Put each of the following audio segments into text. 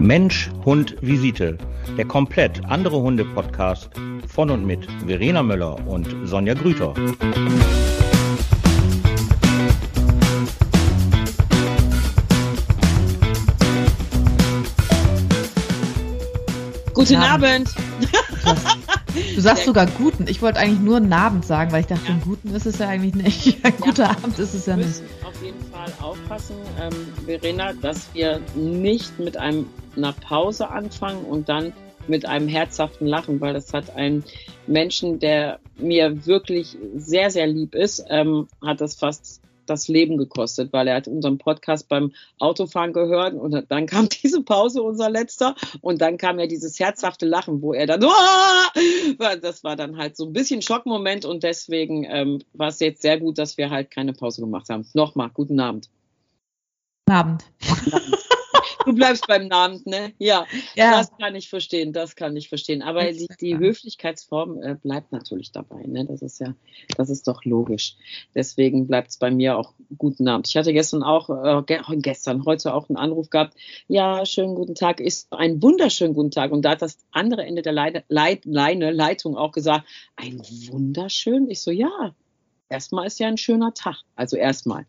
Mensch, Hund, Visite. Der komplett andere Hunde-Podcast von und mit Verena Möller und Sonja Grüter. Guten Abend. Du sagst sogar guten. Ich wollte eigentlich nur einen Abend sagen, weil ich dachte, ja. einen guten ist es ja eigentlich nicht. Ein guter ja. Abend ist es ja nicht. Wir müssen auf jeden Fall aufpassen, ähm, Verena, dass wir nicht mit einem, einer Pause anfangen und dann mit einem herzhaften Lachen, weil das hat einen Menschen, der mir wirklich sehr, sehr lieb ist, ähm, hat das fast das Leben gekostet, weil er hat unseren Podcast beim Autofahren gehört und dann kam diese Pause, unser letzter, und dann kam ja dieses herzhafte Lachen, wo er dann, das war dann halt so ein bisschen Schockmoment und deswegen ähm, war es jetzt sehr gut, dass wir halt keine Pause gemacht haben. Nochmal, guten Abend. Guten Abend. Guten Abend. Du bleibst beim Namen, ne? Ja, ja, das kann ich verstehen, das kann ich verstehen. Aber die, die Höflichkeitsform äh, bleibt natürlich dabei, ne? Das ist ja, das ist doch logisch. Deswegen bleibt es bei mir auch guten Abend. Ich hatte gestern auch, äh, gestern, heute auch einen Anruf gehabt. Ja, schönen guten Tag, ist ein wunderschönen guten Tag. Und da hat das andere Ende der Leine, Leine, Leitung auch gesagt, ein wunderschön. Ich so, ja, erstmal ist ja ein schöner Tag. Also erstmal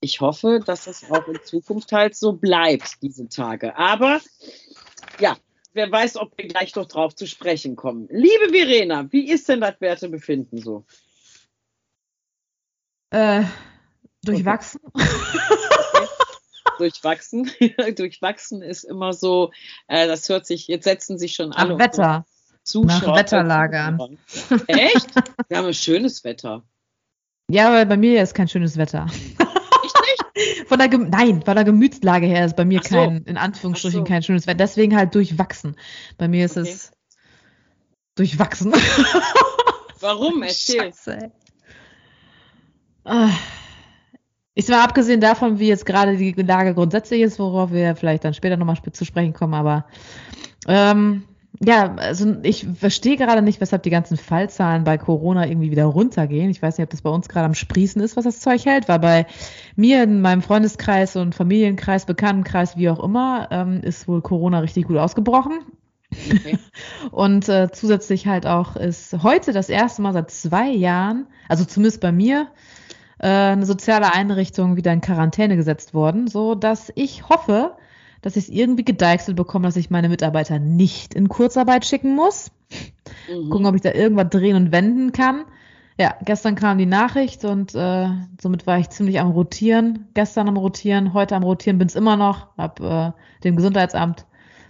ich hoffe, dass es auch in Zukunft halt so bleibt, diese Tage. Aber ja, wer weiß, ob wir gleich noch drauf zu sprechen kommen. Liebe Verena, wie ist denn das Wertebefinden so? Äh, durchwachsen. Okay. durchwachsen. durchwachsen ist immer so, äh, das hört sich, jetzt setzen sich schon alle. Nach Wetter. Zuschauer. Nach Wetterlage an. Echt? Wir haben ein schönes Wetter. Ja, aber bei mir ist kein schönes Wetter. Von der Gem Nein, von der Gemütslage her ist bei mir so. kein, in Anführungsstrichen, so. kein schönes Wetter. Deswegen halt durchwachsen. Bei mir ist okay. es durchwachsen. Warum? Erzähl. Scheiße, ah. Ich mal abgesehen davon, wie jetzt gerade die Lage grundsätzlich ist, worauf wir vielleicht dann später nochmal zu sprechen kommen, aber ähm, ja, also ich verstehe gerade nicht, weshalb die ganzen Fallzahlen bei Corona irgendwie wieder runtergehen. Ich weiß nicht, ob das bei uns gerade am Sprießen ist, was das Zeug hält, weil bei mir in meinem Freundeskreis und Familienkreis, Bekanntenkreis, wie auch immer, ähm, ist wohl Corona richtig gut ausgebrochen. Okay. und äh, zusätzlich halt auch ist heute das erste Mal seit zwei Jahren, also zumindest bei mir, äh, eine soziale Einrichtung wieder in Quarantäne gesetzt worden, so dass ich hoffe, dass ich es irgendwie gedeichselt bekomme, dass ich meine Mitarbeiter nicht in Kurzarbeit schicken muss. Mhm. Gucken, ob ich da irgendwas drehen und wenden kann. Ja, gestern kam die Nachricht und äh, somit war ich ziemlich am Rotieren. Gestern am Rotieren, heute am Rotieren bin es immer noch. Hab äh, dem Gesundheitsamt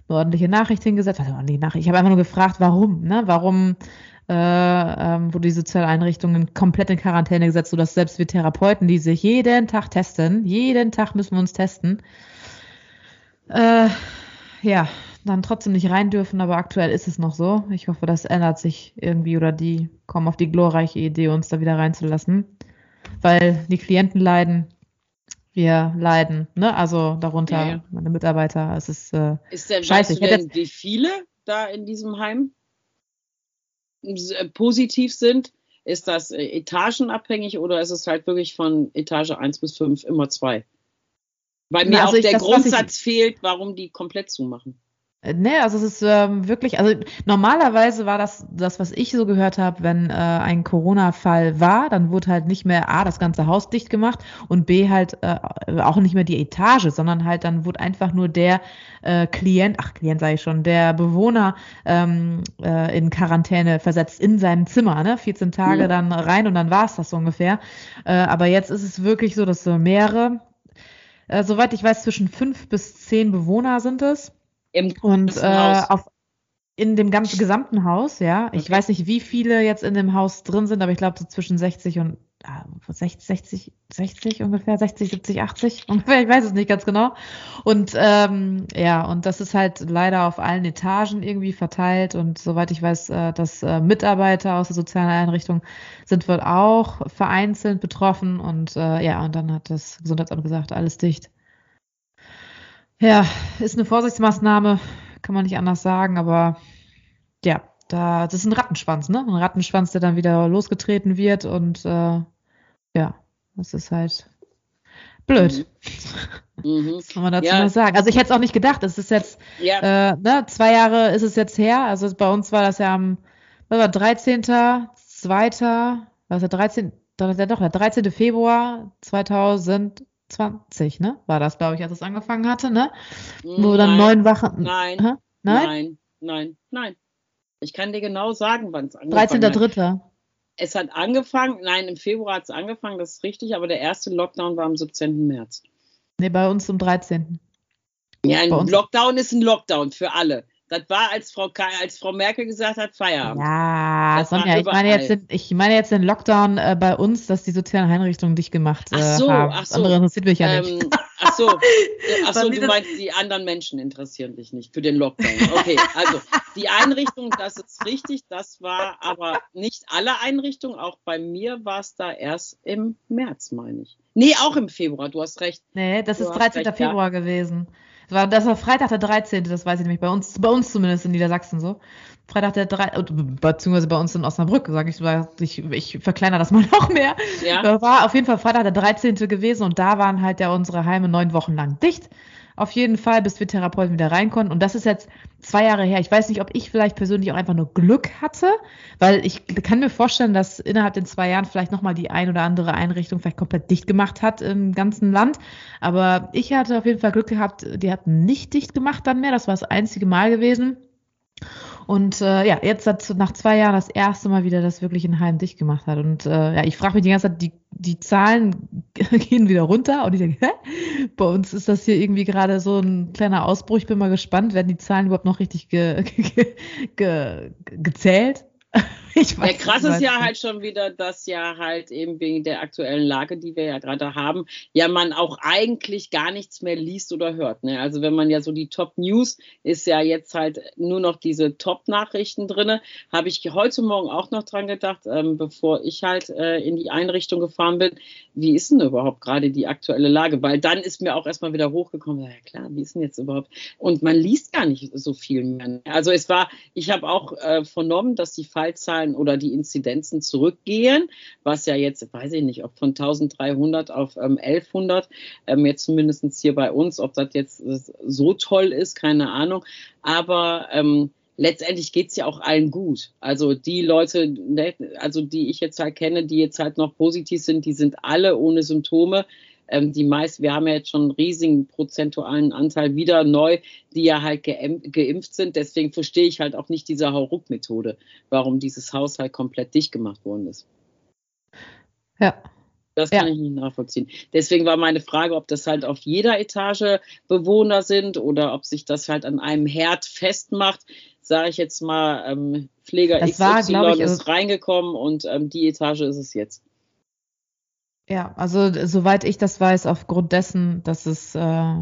eine ordentliche Nachricht hingesetzt. Also ordentliche Nachricht. Ich habe einfach nur gefragt, warum, ne? Warum äh, ähm, wurde die Sozialeinrichtungen komplett in Quarantäne gesetzt, sodass selbst wir Therapeuten, die sich jeden Tag testen, jeden Tag müssen wir uns testen, äh, ja, dann trotzdem nicht rein dürfen, aber aktuell ist es noch so. Ich hoffe, das ändert sich irgendwie oder die kommen auf die glorreiche Idee, uns da wieder reinzulassen. Weil die Klienten leiden, wir leiden, ne? Also darunter ja, ja. meine Mitarbeiter. Es ist, äh, ist der, scheiße. Weißt du denn, wie viele da in diesem Heim äh, positiv sind? Ist das äh, etagenabhängig oder ist es halt wirklich von Etage 1 bis 5 immer zwei? Weil mir also auch der das, Grundsatz ich, fehlt, warum die komplett zumachen. Äh, nee, also es ist ähm, wirklich, also normalerweise war das, das, was ich so gehört habe, wenn äh, ein Corona-Fall war, dann wurde halt nicht mehr A, das ganze Haus dicht gemacht und B halt äh, auch nicht mehr die Etage, sondern halt dann wurde einfach nur der äh, Klient, ach Klient sage ich schon, der Bewohner ähm, äh, in Quarantäne versetzt in seinem Zimmer, ne? 14 Tage ja. dann rein und dann war es das so ungefähr. Äh, aber jetzt ist es wirklich so, dass so mehrere äh, soweit ich weiß, zwischen fünf bis zehn Bewohner sind es. Im und äh, auf, in dem ganzen gesamten Haus, ja. Okay. Ich weiß nicht, wie viele jetzt in dem Haus drin sind, aber ich glaube so zwischen 60 und 60, 60, 60 ungefähr, 60, 70, 80 ungefähr, ich weiß es nicht ganz genau. Und ähm, ja, und das ist halt leider auf allen Etagen irgendwie verteilt und soweit ich weiß, äh, dass äh, Mitarbeiter aus der sozialen Einrichtung sind wohl auch vereinzelt betroffen und äh, ja, und dann hat das Gesundheitsamt gesagt, alles dicht. Ja, ist eine Vorsichtsmaßnahme, kann man nicht anders sagen, aber ja, da, das ist ein Rattenschwanz, ne? Ein Rattenschwanz, der dann wieder losgetreten wird und äh, ja, das ist halt blöd. Mhm. Was kann man dazu ja. noch sagen? Also ich hätte es auch nicht gedacht. Es ist jetzt, ja. äh, ne, zwei Jahre ist es jetzt her. Also bei uns war das ja am, was war 13. 2. Was der 13. Doch, der 13. Februar 2020, ne? War das, glaube ich, als es angefangen hatte, ne? Wo dann neun Wachen. Nein, nein, nein, nein, nein. Ich kann dir genau sagen, wann es angefangen 13. hat. 13.3. Es hat angefangen, nein, im Februar hat es angefangen, das ist richtig, aber der erste Lockdown war am 17. März. Nee, bei uns zum 13. Ja, ein Lockdown ist ein Lockdown für alle. Das war, als Frau, als Frau Merkel gesagt hat, Feierabend. Ja, Sonja, ich meine, jetzt den, ich meine jetzt den Lockdown äh, bei uns, dass die sozialen Einrichtungen dicht gemacht äh, ach so, haben. Ach so. andere interessiert mich ja ähm, nicht. Ach so, ach so du meinst, die anderen Menschen interessieren dich nicht für den Lockdown. Okay, also die Einrichtung, das ist richtig, das war aber nicht alle Einrichtungen. Auch bei mir war es da erst im März, meine ich. Nee, auch im Februar, du hast recht. Nee, das du ist 13. Recht, Februar ja. gewesen. Das war, das war Freitag der 13., das weiß ich nämlich, bei uns, bei uns zumindest in Niedersachsen so. Freitag der 13., beziehungsweise bei uns in Osnabrück, sage ich, ich, ich verkleinere das mal noch mehr. Ja. War auf jeden Fall Freitag der 13. gewesen und da waren halt ja unsere Heime neun Wochen lang dicht auf jeden Fall, bis wir Therapeuten wieder rein konnten. Und das ist jetzt zwei Jahre her. Ich weiß nicht, ob ich vielleicht persönlich auch einfach nur Glück hatte, weil ich kann mir vorstellen, dass innerhalb den zwei Jahren vielleicht nochmal die ein oder andere Einrichtung vielleicht komplett dicht gemacht hat im ganzen Land. Aber ich hatte auf jeden Fall Glück gehabt, die hatten nicht dicht gemacht dann mehr. Das war das einzige Mal gewesen. Und äh, ja, jetzt hat nach zwei Jahren das erste Mal wieder das wirklich in Heim dicht gemacht hat. Und äh, ja, ich frage mich die ganze Zeit, die, die Zahlen gehen wieder runter und ich denke, hä? bei uns ist das hier irgendwie gerade so ein kleiner Ausbruch. Ich bin mal gespannt, werden die Zahlen überhaupt noch richtig ge, ge, ge, gezählt? Ich weiß, ja, krass ist ja halt schon wieder, dass ja halt eben wegen der aktuellen Lage, die wir ja gerade haben, ja man auch eigentlich gar nichts mehr liest oder hört. Ne? Also wenn man ja so die Top News ist ja jetzt halt nur noch diese Top Nachrichten drinne. Habe ich heute Morgen auch noch dran gedacht, ähm, bevor ich halt äh, in die Einrichtung gefahren bin. Wie ist denn überhaupt gerade die aktuelle Lage? Weil dann ist mir auch erstmal wieder hochgekommen. Ja klar, wie ist denn jetzt überhaupt? Und man liest gar nicht so viel mehr. Ne? Also es war, ich habe auch äh, vernommen, dass die Fallzahlen Fallzahlen oder die Inzidenzen zurückgehen, was ja jetzt, weiß ich nicht, ob von 1300 auf ähm, 1100, ähm, jetzt zumindest hier bei uns, ob das jetzt so toll ist, keine Ahnung. Aber ähm, letztendlich geht es ja auch allen gut. Also die Leute, ne, also die ich jetzt halt kenne, die jetzt halt noch positiv sind, die sind alle ohne Symptome ähm, die meisten, wir haben ja jetzt schon einen riesigen prozentualen Anteil wieder neu, die ja halt geimpft sind. Deswegen verstehe ich halt auch nicht diese Hauruck-Methode, warum dieses Haus halt komplett dicht gemacht worden ist. Ja. Das kann ja. ich nicht nachvollziehen. Deswegen war meine Frage, ob das halt auf jeder Etage Bewohner sind oder ob sich das halt an einem Herd festmacht. Sage ich jetzt mal, ähm, Pfleger das XY war, ich, ist reingekommen und ähm, die Etage ist es jetzt. Ja, also soweit ich das weiß, aufgrund dessen, dass es äh,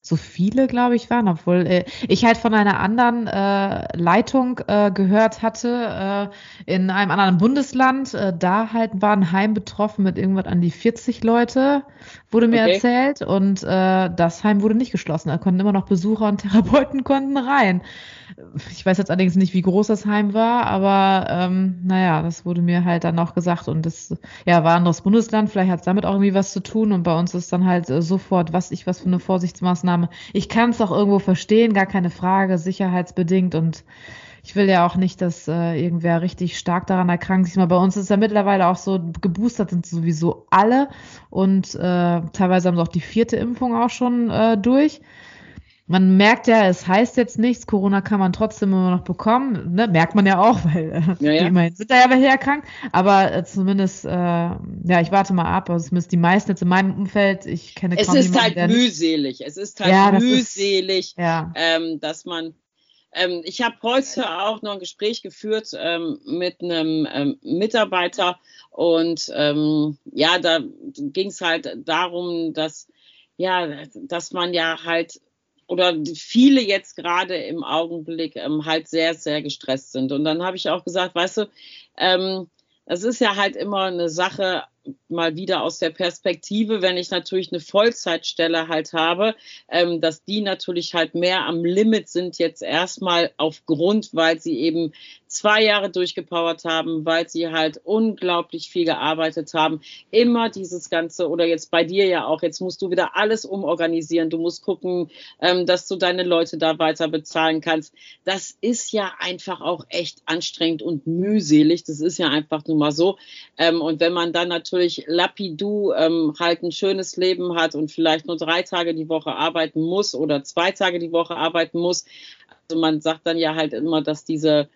so viele, glaube ich, waren, obwohl äh, ich halt von einer anderen äh, Leitung äh, gehört hatte äh, in einem anderen Bundesland. Äh, da halt war ein Heim betroffen mit irgendwas an die 40 Leute, wurde mir okay. erzählt. Und äh, das Heim wurde nicht geschlossen. Da konnten immer noch Besucher und Therapeuten konnten rein. Ich weiß jetzt allerdings nicht, wie groß das Heim war, aber ähm, naja, das wurde mir halt dann auch gesagt. Und das ja, war ein anderes Bundesland, vielleicht hat es damit auch irgendwie was zu tun. Und bei uns ist dann halt äh, sofort, was ich was für eine Vorsichtsmaßnahme. Ich kann es auch irgendwo verstehen, gar keine Frage, sicherheitsbedingt. Und ich will ja auch nicht, dass äh, irgendwer richtig stark daran erkrankt. Mal bei uns ist ja mittlerweile auch so, geboostert sind sowieso alle und äh, teilweise haben sie auch die vierte Impfung auch schon äh, durch man merkt ja, es heißt jetzt nichts, Corona kann man trotzdem immer noch bekommen, ne? merkt man ja auch, weil äh, ja, ja. immerhin sind da ja welche erkrankt, aber äh, zumindest, äh, ja, ich warte mal ab, also zumindest die meisten jetzt in meinem Umfeld, ich kenne Es ist jemanden, halt mühselig, es ist halt ja, mühselig, ist, ja. ähm, dass man, ähm, ich habe heute auch noch ein Gespräch geführt ähm, mit einem ähm, Mitarbeiter und ähm, ja, da ging es halt darum, dass ja, dass man ja halt oder viele jetzt gerade im Augenblick ähm, halt sehr, sehr gestresst sind. Und dann habe ich auch gesagt, weißt du, ähm, es ist ja halt immer eine Sache, mal wieder aus der Perspektive, wenn ich natürlich eine Vollzeitstelle halt habe, ähm, dass die natürlich halt mehr am Limit sind jetzt erstmal aufgrund, weil sie eben zwei Jahre durchgepowert haben, weil sie halt unglaublich viel gearbeitet haben. Immer dieses Ganze, oder jetzt bei dir ja auch, jetzt musst du wieder alles umorganisieren. Du musst gucken, ähm, dass du deine Leute da weiter bezahlen kannst. Das ist ja einfach auch echt anstrengend und mühselig. Das ist ja einfach nur mal so. Ähm, und wenn man dann natürlich lapidu ähm, halt ein schönes Leben hat und vielleicht nur drei Tage die Woche arbeiten muss oder zwei Tage die Woche arbeiten muss, also man sagt dann ja halt immer, dass diese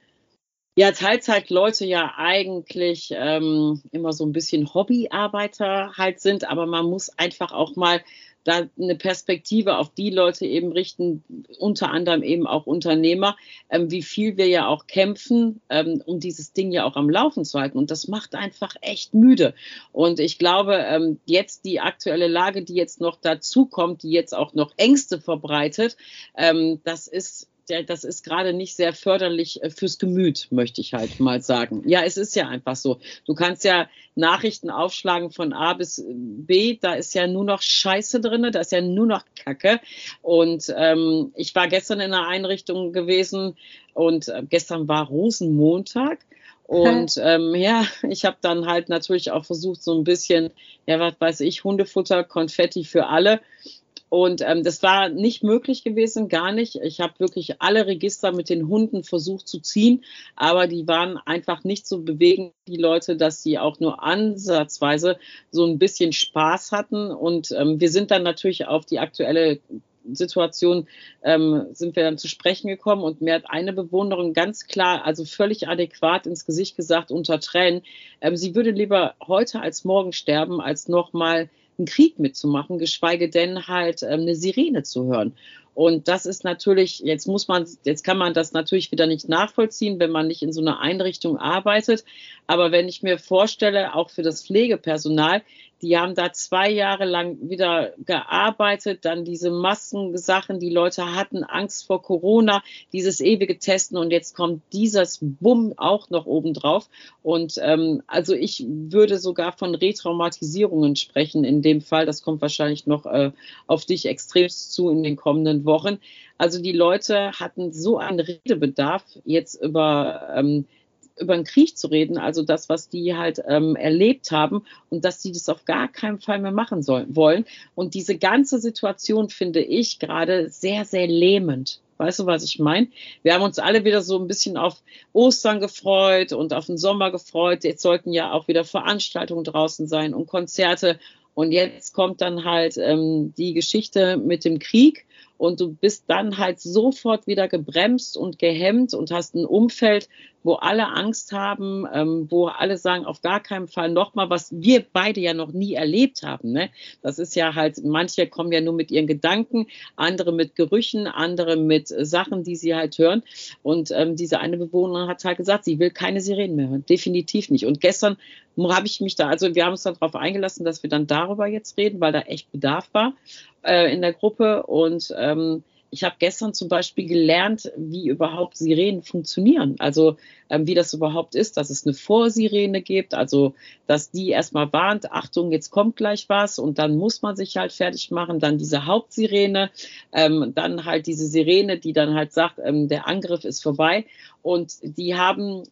ja, Teilzeitleute ja eigentlich ähm, immer so ein bisschen Hobbyarbeiter halt sind, aber man muss einfach auch mal da eine Perspektive auf die Leute eben richten, unter anderem eben auch Unternehmer, ähm, wie viel wir ja auch kämpfen, ähm, um dieses Ding ja auch am Laufen zu halten. Und das macht einfach echt müde. Und ich glaube, ähm, jetzt die aktuelle Lage, die jetzt noch dazu kommt, die jetzt auch noch Ängste verbreitet, ähm, das ist das ist gerade nicht sehr förderlich äh, fürs Gemüt, möchte ich halt mal sagen. Ja, es ist ja einfach so. Du kannst ja Nachrichten aufschlagen von A bis B, da ist ja nur noch Scheiße drin, da ist ja nur noch Kacke. Und ähm, ich war gestern in einer Einrichtung gewesen und äh, gestern war Rosenmontag. Und ähm, ja, ich habe dann halt natürlich auch versucht, so ein bisschen, ja, was weiß ich, Hundefutter, Konfetti für alle und ähm, das war nicht möglich gewesen, gar nicht. Ich habe wirklich alle Register mit den Hunden versucht zu ziehen, aber die waren einfach nicht so bewegend, die Leute, dass sie auch nur ansatzweise so ein bisschen Spaß hatten. Und ähm, wir sind dann natürlich auf die aktuelle Situation ähm, sind wir dann zu sprechen gekommen und mir hat eine Bewohnerin ganz klar, also völlig adäquat ins Gesicht gesagt, unter Tränen, ähm, sie würde lieber heute als morgen sterben, als nochmal einen Krieg mitzumachen, geschweige denn halt ähm, eine Sirene zu hören. Und das ist natürlich, jetzt muss man, jetzt kann man das natürlich wieder nicht nachvollziehen, wenn man nicht in so einer Einrichtung arbeitet. Aber wenn ich mir vorstelle, auch für das Pflegepersonal, die haben da zwei Jahre lang wieder gearbeitet, dann diese Maskensachen, die Leute hatten Angst vor Corona, dieses ewige Testen und jetzt kommt dieses Bumm auch noch obendrauf. Und ähm, also ich würde sogar von Retraumatisierungen sprechen in dem Fall. Das kommt wahrscheinlich noch äh, auf dich extremst zu in den kommenden Wochen. Also die Leute hatten so einen Redebedarf jetzt über ähm, über den Krieg zu reden, also das, was die halt ähm, erlebt haben und dass sie das auf gar keinen Fall mehr machen sollen, wollen. Und diese ganze Situation finde ich gerade sehr, sehr lähmend. Weißt du, was ich meine? Wir haben uns alle wieder so ein bisschen auf Ostern gefreut und auf den Sommer gefreut. Jetzt sollten ja auch wieder Veranstaltungen draußen sein und Konzerte. Und jetzt kommt dann halt ähm, die Geschichte mit dem Krieg und du bist dann halt sofort wieder gebremst und gehemmt und hast ein Umfeld, wo alle Angst haben, ähm, wo alle sagen, auf gar keinen Fall nochmal, was wir beide ja noch nie erlebt haben. Ne? Das ist ja halt, manche kommen ja nur mit ihren Gedanken, andere mit Gerüchen, andere mit Sachen, die sie halt hören. Und ähm, diese eine Bewohnerin hat halt gesagt, sie will keine Sirenen mehr hören, definitiv nicht. Und gestern habe ich mich da, also wir haben uns darauf eingelassen, dass wir dann darüber jetzt reden, weil da echt Bedarf war äh, in der Gruppe und ähm, ich habe gestern zum Beispiel gelernt, wie überhaupt Sirenen funktionieren. Also ähm, wie das überhaupt ist, dass es eine Vorsirene gibt, also dass die erstmal warnt, Achtung, jetzt kommt gleich was und dann muss man sich halt fertig machen. Dann diese Hauptsirene, ähm, dann halt diese Sirene, die dann halt sagt, ähm, der Angriff ist vorbei. Und die haben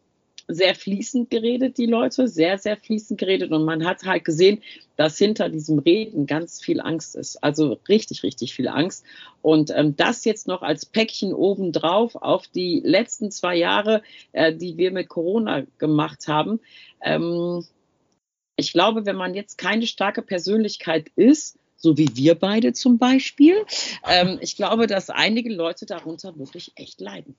sehr fließend geredet, die Leute, sehr, sehr fließend geredet. Und man hat halt gesehen, dass hinter diesem Reden ganz viel Angst ist. Also richtig, richtig viel Angst. Und ähm, das jetzt noch als Päckchen obendrauf auf die letzten zwei Jahre, äh, die wir mit Corona gemacht haben. Ähm, ich glaube, wenn man jetzt keine starke Persönlichkeit ist, so wie wir beide zum Beispiel, ähm, ich glaube, dass einige Leute darunter wirklich echt leiden.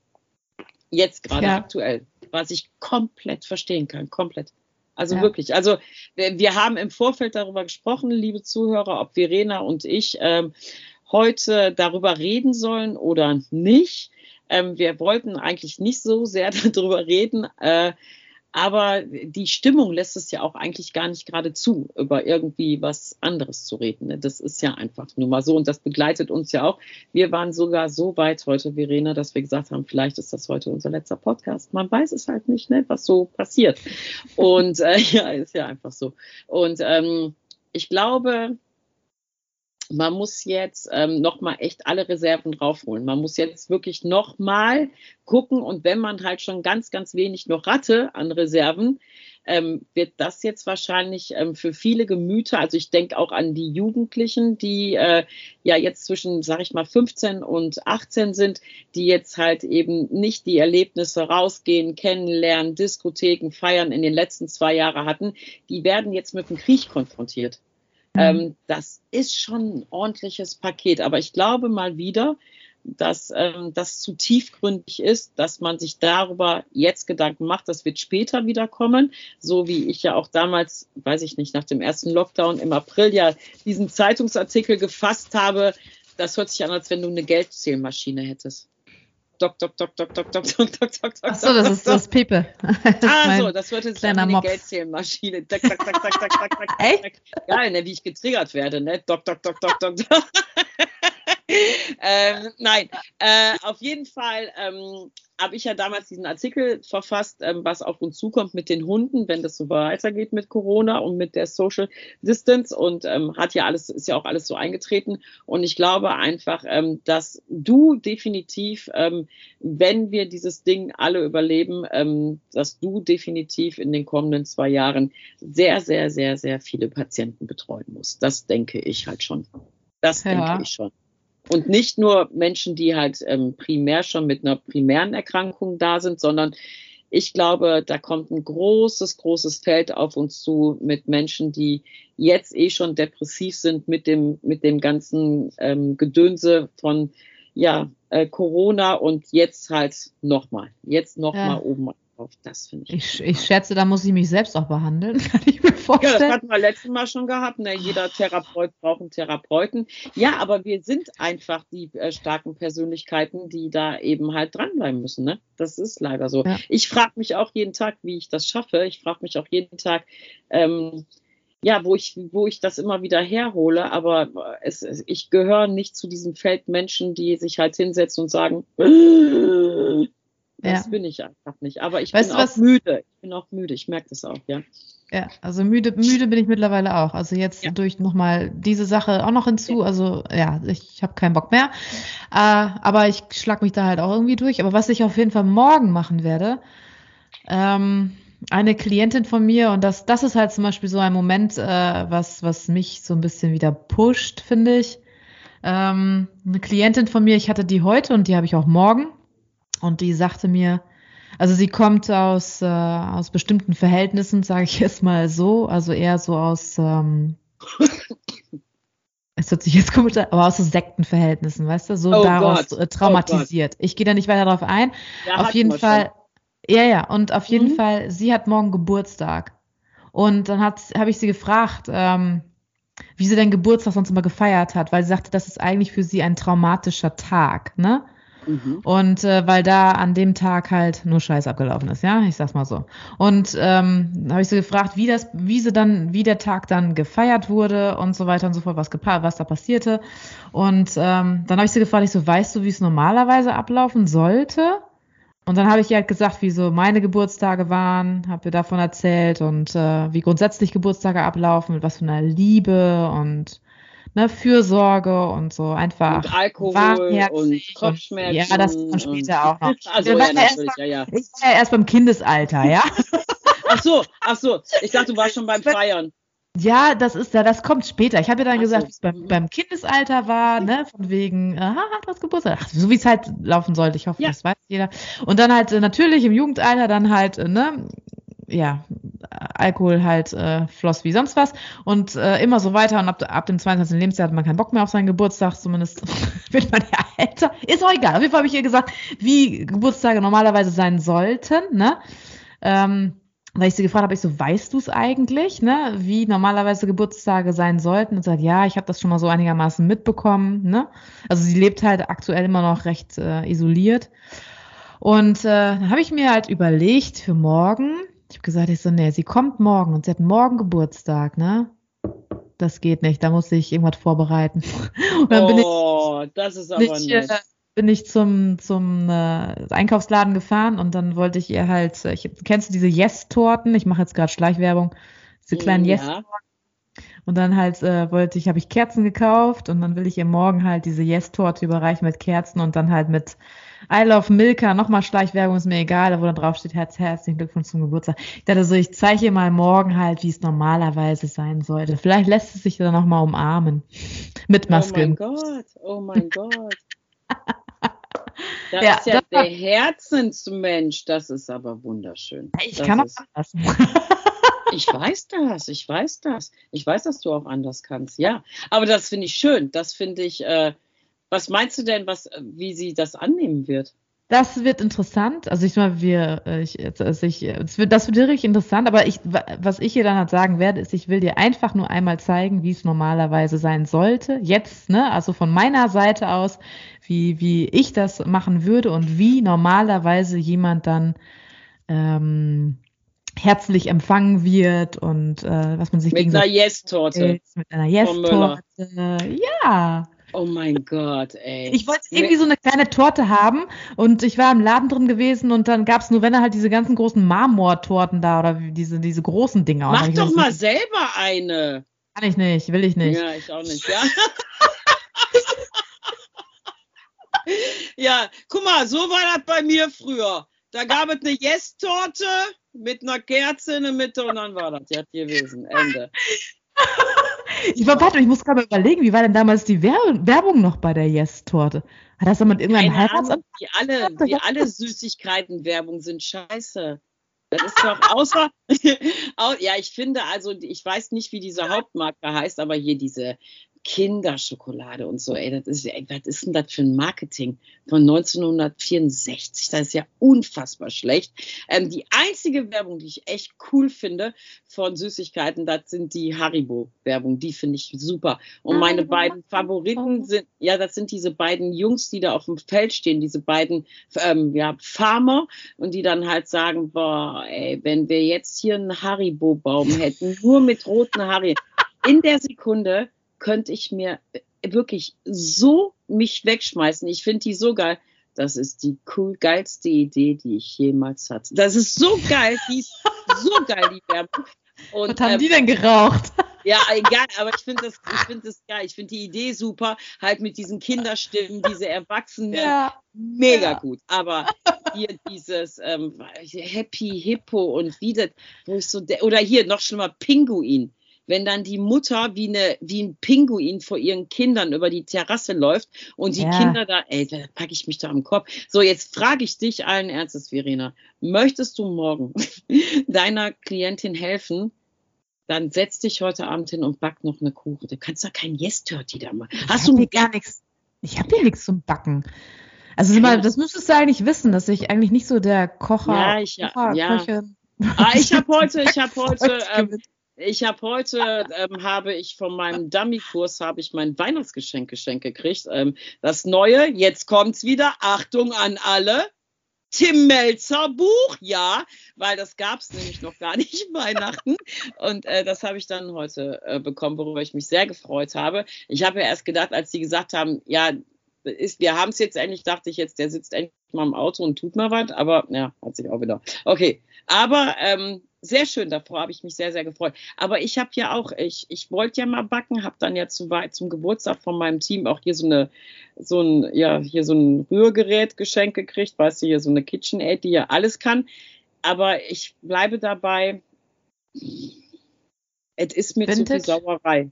Jetzt gerade ja. aktuell, was ich komplett verstehen kann, komplett. Also ja. wirklich. Also wir haben im Vorfeld darüber gesprochen, liebe Zuhörer, ob Verena und ich ähm, heute darüber reden sollen oder nicht. Ähm, wir wollten eigentlich nicht so sehr darüber reden. Äh, aber die Stimmung lässt es ja auch eigentlich gar nicht gerade zu, über irgendwie was anderes zu reden. Ne? Das ist ja einfach nur mal so und das begleitet uns ja auch. Wir waren sogar so weit heute, Verena, dass wir gesagt haben, vielleicht ist das heute unser letzter Podcast. Man weiß es halt nicht, ne, was so passiert. Und äh, ja, ist ja einfach so. Und ähm, ich glaube, man muss jetzt ähm, nochmal echt alle Reserven raufholen. Man muss jetzt wirklich nochmal gucken und wenn man halt schon ganz, ganz wenig noch hatte an Reserven, ähm, wird das jetzt wahrscheinlich ähm, für viele Gemüter, also ich denke auch an die Jugendlichen, die äh, ja jetzt zwischen, sag ich mal, 15 und 18 sind, die jetzt halt eben nicht die Erlebnisse rausgehen, kennenlernen, Diskotheken, feiern in den letzten zwei Jahren hatten, die werden jetzt mit dem Krieg konfrontiert. Mhm. Ähm, das ist schon ein ordentliches Paket, aber ich glaube mal wieder, dass ähm, das zu tiefgründig ist, dass man sich darüber jetzt Gedanken macht. Das wird später wieder kommen, so wie ich ja auch damals, weiß ich nicht, nach dem ersten Lockdown im April ja diesen Zeitungsartikel gefasst habe. Das hört sich an, als wenn du eine Geldzählmaschine hättest. Doc, doc, doc, doc, doc, doc, doc, doc, doc, Ach so, das ist das Pepe. ah, so, das wird jetzt eine Geldzählmaschine. Echt? Geil, ne, wie ich getriggert werde, ne? Doc, doc, doc, doc, doc, doc. Ähm, nein, äh, auf jeden Fall ähm, habe ich ja damals diesen Artikel verfasst, ähm, was auf uns zukommt mit den Hunden, wenn das so weitergeht mit Corona und mit der Social Distance und ähm, hat ja alles, ist ja auch alles so eingetreten. Und ich glaube einfach, ähm, dass du definitiv, ähm, wenn wir dieses Ding alle überleben, dass du definitiv in den kommenden zwei Jahren sehr, sehr, sehr, sehr viele Patienten betreuen musst. Das denke ich halt schon. Das ja. denke ich schon. Und nicht nur Menschen, die halt ähm, primär schon mit einer primären Erkrankung da sind, sondern ich glaube, da kommt ein großes, großes Feld auf uns zu mit Menschen, die jetzt eh schon depressiv sind mit dem, mit dem ganzen ähm, Gedönse von ja, äh, Corona und jetzt halt nochmal, jetzt nochmal ja. oben drauf. Das finde ich. ich. Ich schätze, da muss ich mich selbst auch behandeln, kann ich mir vorstellen. Ja, das hatten wir letztes Mal schon gehabt. Ne? Jeder Therapeut braucht einen Therapeuten. Ja, aber wir sind einfach die äh, starken Persönlichkeiten, die da eben halt dranbleiben müssen. Ne? Das ist leider so. Ja. Ich frage mich auch jeden Tag, wie ich das schaffe. Ich frage mich auch jeden Tag, ähm, ja, wo ich, wo ich das immer wieder herhole, aber es, ich gehöre nicht zu diesem Feld Menschen, die sich halt hinsetzen und sagen, das ja. bin ich einfach nicht. Aber ich weißt bin auch was? müde. Ich bin auch müde. Ich merke das auch, ja. Ja, also müde, müde bin ich mittlerweile auch. Also jetzt ja. durch nochmal diese Sache auch noch hinzu. Also ja, ich habe keinen Bock mehr. Äh, aber ich schlag mich da halt auch irgendwie durch. Aber was ich auf jeden Fall morgen machen werde, ähm, eine Klientin von mir, und das, das ist halt zum Beispiel so ein Moment, äh, was, was mich so ein bisschen wieder pusht, finde ich. Ähm, eine Klientin von mir, ich hatte die heute und die habe ich auch morgen. Und die sagte mir, also sie kommt aus, äh, aus bestimmten Verhältnissen, sage ich jetzt mal so, also eher so aus, ähm, es hört sich jetzt komisch an, aber aus so Sektenverhältnissen, weißt du, so oh daraus äh, traumatisiert. Oh ich gehe da nicht weiter drauf ein. Ja, auf jeden Fall, schon. ja, ja, und auf jeden mhm. Fall, sie hat morgen Geburtstag. Und dann habe ich sie gefragt, ähm, wie sie den Geburtstag sonst immer gefeiert hat, weil sie sagte, das ist eigentlich für sie ein traumatischer Tag, ne? Mhm. Und äh, weil da an dem Tag halt nur Scheiß abgelaufen ist, ja, ich sag's mal so. Und ähm, habe ich sie gefragt, wie das, wie sie dann, wie der Tag dann gefeiert wurde und so weiter und so fort, was, was da passierte. Und ähm, dann habe ich sie gefragt, ich so, weißt du, wie es normalerweise ablaufen sollte? Und dann habe ich ihr halt gesagt, wie so meine Geburtstage waren, habe ihr davon erzählt und äh, wie grundsätzlich Geburtstage ablaufen, mit was für einer Liebe und ne, Fürsorge und so einfach. Und Alkohol und Kopfschmerzen. Und, ja, das kommt später auch noch. Also, ja, natürlich, ja, ja. Ich war ja erst beim Kindesalter, ja. ach so, ach so. Ich dachte, du warst schon beim Feiern. Ja, das ist ja, das kommt später. Ich habe ja dann Ach gesagt, so. wie es beim, beim, Kindesalter war, ne, von wegen, aha, das Geburtstag. Ach, so wie es halt laufen sollte. Ich hoffe, ja. das weiß jeder. Und dann halt äh, natürlich im Jugendalter dann halt, äh, ne, ja, Alkohol halt äh, floss wie sonst was und äh, immer so weiter und ab, ab dem 22. Lebensjahr hat man keinen Bock mehr auf seinen Geburtstag, zumindest wird man ja älter. Ist auch egal. Auf jeden Fall habe ich ihr gesagt, wie Geburtstage normalerweise sein sollten, ne? Ähm, weil ich sie gefragt habe, ich so, weißt du es eigentlich, ne, wie normalerweise Geburtstage sein sollten? Und sagt, ja, ich habe das schon mal so einigermaßen mitbekommen, ne? Also sie lebt halt aktuell immer noch recht äh, isoliert. Und äh, dann habe ich mir halt überlegt für morgen, gesagt, ich so, nee, sie kommt morgen und sie hat morgen Geburtstag, ne? Das geht nicht, da muss ich irgendwas vorbereiten. Und dann bin oh, ich, das ist aber ich, äh, bin ich zum, zum äh, Einkaufsladen gefahren und dann wollte ich ihr halt, ich, kennst du diese Yes-Torten? Ich mache jetzt gerade Schleichwerbung. Diese kleinen ja. Yes-Torten. Und dann halt äh, wollte ich, habe ich Kerzen gekauft und dann will ich ihr morgen halt diese Yes-Torte überreichen mit Kerzen und dann halt mit I love Milka, nochmal Schleichwerbung, ist mir egal, wo da drauf steht, Herz, herzlichen Glückwunsch zum Geburtstag. Ich dachte so, ich zeige ihr mal morgen halt, wie es normalerweise sein sollte. Vielleicht lässt es sich dann nochmal umarmen. Mit Maske. Oh mein Gott, oh mein Gott. Das ja, ist ja der Herzensmensch, das ist aber wunderschön. Ich das kann auch anders. ich weiß das, ich weiß das. Ich weiß, dass du auch anders kannst, ja. Aber das finde ich schön. Das finde ich, äh, was meinst du denn, was, wie sie das annehmen wird? Das wird interessant. Also ich mal, wir, äh, ich, also ich, das wird, das wird wirklich interessant. Aber ich, was ich ihr dann halt sagen werde, ist, ich will dir einfach nur einmal zeigen, wie es normalerweise sein sollte. Jetzt, ne? Also von meiner Seite aus, wie, wie ich das machen würde und wie normalerweise jemand dann ähm, herzlich empfangen wird und äh, was man sich mit einer Yes-Torte. Mit einer Yes-Torte. Ja. Oh mein Gott, ey. Ich wollte irgendwie so eine kleine Torte haben und ich war im Laden drin gewesen und dann gab es nur, wenn er halt diese ganzen großen Marmortorten da oder diese, diese großen Dinger. Mach doch mal so, selber eine. Kann ich nicht, will ich nicht. Ja, ich auch nicht, ja. ja, guck mal, so war das bei mir früher. Da gab es eine Yes-Torte mit einer Kerze in der Mitte und dann war das ja gewesen. Ende. Ich war, warte, ich muss gerade mal überlegen, wie war denn damals die Werbung noch bei der Yes-Torte? Hat das jemand irgendeinen Heiratsantrag? Wie alle, wie alle Süßigkeiten-Werbung sind scheiße. Das ist doch außer, ja, ich finde, also, ich weiß nicht, wie diese Hauptmarke heißt, aber hier diese Kinderschokolade und so, ey, das ist, ey, was ist denn das für ein Marketing von 1964? Das ist ja unfassbar schlecht. Ähm, die einzige Werbung, die ich echt cool finde von Süßigkeiten, das sind die Haribo-Werbung. Die finde ich super. Und meine beiden Favoriten sind, ja, das sind diese beiden Jungs, die da auf dem Feld stehen, diese beiden, ähm, ja, Farmer und die dann halt sagen, boah, ey, wenn wir jetzt hier einen Haribo-Baum hätten, nur mit roten Harry, in der Sekunde könnte ich mir äh, wirklich so mich wegschmeißen. Ich finde die so geil. Das ist die cool geilste Idee, die ich jemals hatte. Das ist so geil, die ist so geil, die Werbung. Und, Was haben ähm, die denn geraucht? Ja, egal, aber ich finde das, ich finde das geil. Ich finde die Idee super, halt mit diesen Kinderstimmen, diese Erwachsenen, ja. mega ja. gut. Aber hier dieses ähm, Happy Hippo und wie das, wo ich so, oder hier noch schlimmer, Pinguin wenn dann die Mutter wie, eine, wie ein Pinguin vor ihren Kindern über die Terrasse läuft und die ja. Kinder da, ey, da packe ich mich da am Kopf. So, jetzt frage ich dich allen Ernstes, Verena, möchtest du morgen deiner Klientin helfen? Dann setz dich heute Abend hin und back noch eine Kuchen. Du kannst doch kein Yes-Turkey da machen. Hast du gar nichts? Ich habe hier nichts zum Backen. Also mal, das müsstest du eigentlich wissen, dass ich eigentlich nicht so der Kocher, ja, ich, Kocher, ja. Köche, Ah, ich habe heute, ich habe heute, ähm, ich habe heute, ähm, habe ich von meinem Dummy-Kurs, habe ich mein Weihnachtsgeschenk geschenkt gekriegt. Ähm, das Neue, jetzt kommt's wieder, Achtung an alle, Tim Melzer Buch, ja, weil das gab es nämlich noch gar nicht Weihnachten. Und äh, das habe ich dann heute äh, bekommen, worüber ich mich sehr gefreut habe. Ich habe ja erst gedacht, als sie gesagt haben, ja, ist, wir haben es jetzt endlich, dachte ich jetzt, der sitzt endlich mal im Auto und tut mal was, aber ja, hat sich auch wieder. Okay, aber ähm, sehr schön, davor habe ich mich sehr, sehr gefreut. Aber ich habe ja auch, ich, ich wollte ja mal backen, habe dann ja zu, zum Geburtstag von meinem Team auch hier so eine, so ein, ja, hier so ein Rührgerät geschenkt gekriegt, weißt du, hier so eine KitchenAid, die ja alles kann. Aber ich bleibe dabei, es ist mir Vintage? zu viel Sauerei.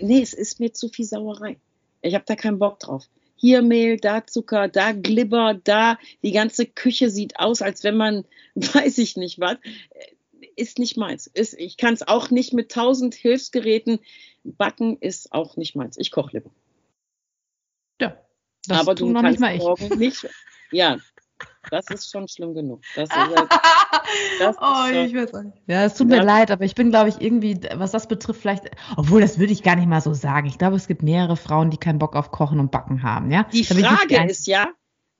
Nee, es ist mir zu viel Sauerei. Ich habe da keinen Bock drauf hier Mehl, da Zucker, da Glibber, da die ganze Küche sieht aus, als wenn man, weiß ich nicht was, ist nicht meins. Ist, ich kann es auch nicht mit tausend Hilfsgeräten. Backen ist auch nicht meins. Ich koche lieber. Ja. Das Aber du kannst nicht morgen nicht. Ja, das ist schon schlimm genug. Das ist, das oh, ich weiß nicht. Ja, es tut mir ja. leid, aber ich bin, glaube ich, irgendwie, was das betrifft, vielleicht, obwohl das würde ich gar nicht mal so sagen. Ich glaube, es gibt mehrere Frauen, die keinen Bock auf Kochen und Backen haben. Ja? Die Frage ist ja,